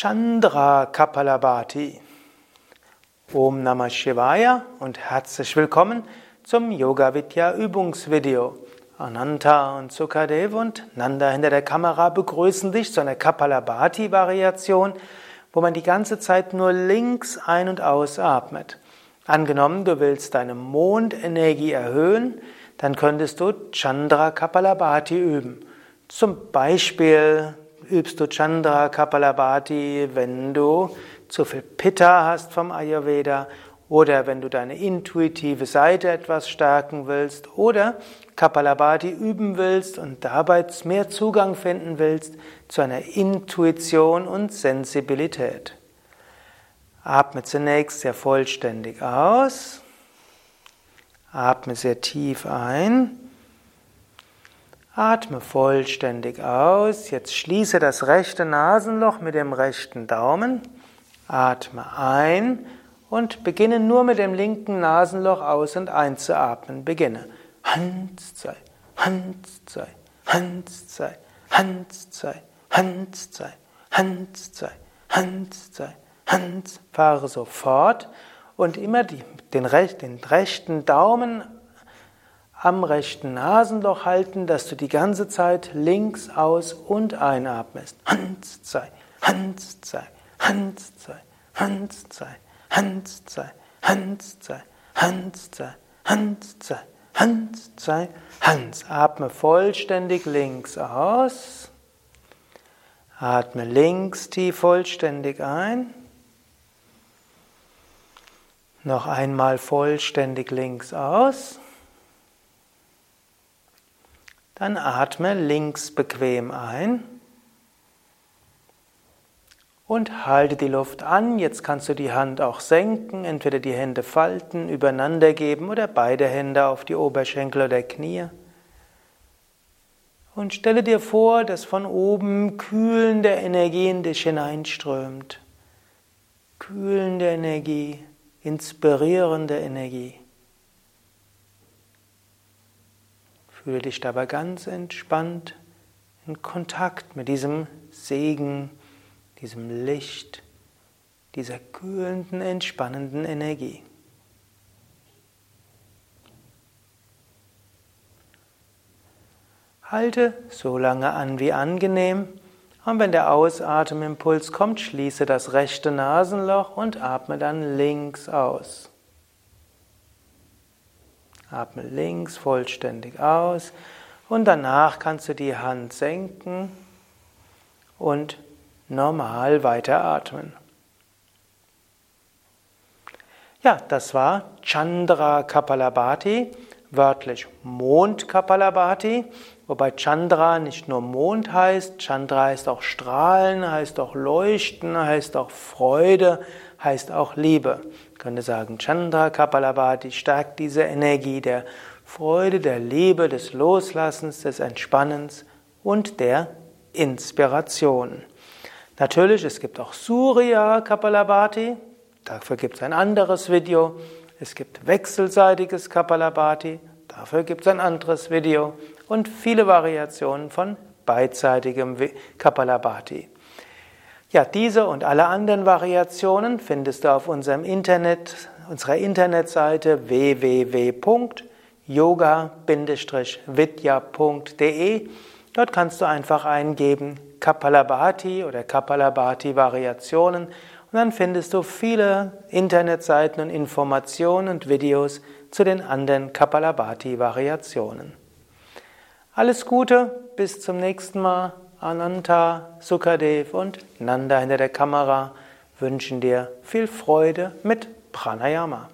Chandra Kapalabhati. Om Namah Shivaya und herzlich willkommen zum Yoga Vidya Übungsvideo. Ananta und Sukadev und Nanda hinter der Kamera begrüßen dich zu einer Kapalabhati Variation, wo man die ganze Zeit nur links ein- und ausatmet. Angenommen, du willst deine Mondenergie erhöhen, dann könntest du Chandra Kapalabhati üben. Zum Beispiel übst du Chandra Kapalabhati, wenn du zu viel Pitta hast vom Ayurveda oder wenn du deine intuitive Seite etwas stärken willst oder Kapalabhati üben willst und dabei mehr Zugang finden willst zu einer Intuition und Sensibilität. Atme zunächst sehr vollständig aus. Atme sehr tief ein. Atme vollständig aus. Jetzt schließe das rechte Nasenloch mit dem rechten Daumen. Atme ein und beginne nur mit dem linken Nasenloch aus und einzuatmen. Beginne. Hans zwei, Hans zwei, Hans zwei, Hans zwei, Hans zwei, Hans zwei, Hans zwei, Hans. Fahre sofort und immer die, den, den rechten Daumen am rechten Nasenloch halten, dass du die ganze Zeit links aus und einatmest. Hans zwei, Hans zwei, Hans zwei, Hans zwei, Hans zwei, Hans zwei, Hans zwei, Hans zwei, Hans zwei, Hans. Atme vollständig links aus. Atme links tief vollständig ein. Noch einmal vollständig links aus. Dann atme links bequem ein und halte die Luft an. Jetzt kannst du die Hand auch senken, entweder die Hände falten, übereinander geben oder beide Hände auf die Oberschenkel oder Knie. Und stelle dir vor, dass von oben kühlende Energie in dich hineinströmt. Kühlende Energie, inspirierende Energie. Fühle dich dabei ganz entspannt in Kontakt mit diesem Segen, diesem Licht, dieser kühlenden, entspannenden Energie. Halte so lange an wie angenehm und wenn der Ausatemimpuls kommt, schließe das rechte Nasenloch und atme dann links aus. Atme links vollständig aus und danach kannst du die Hand senken und normal weiteratmen. Ja, das war Chandra Kapalabhati, wörtlich Mond Kapalabhati, wobei Chandra nicht nur Mond heißt, Chandra heißt auch Strahlen, heißt auch Leuchten, heißt auch Freude, heißt auch Liebe. Ich könnte sagen, Chandra Kapalabhati stärkt diese Energie der Freude, der Liebe, des Loslassens, des Entspannens und der Inspiration. Natürlich, es gibt auch Surya Kapalabhati, dafür gibt es ein anderes Video. Es gibt wechselseitiges Kapalabhati, dafür gibt es ein anderes Video und viele Variationen von beidseitigem Kapalabhati. Ja, diese und alle anderen Variationen findest du auf unserem Internet, unserer Internetseite www.yoga-vidya.de. Dort kannst du einfach eingeben Kapalabhati oder Kapalabhati Variationen und dann findest du viele Internetseiten und Informationen und Videos zu den anderen Kapalabhati Variationen. Alles Gute, bis zum nächsten Mal. Ananta, Sukadev und Nanda hinter der Kamera wünschen dir viel Freude mit Pranayama.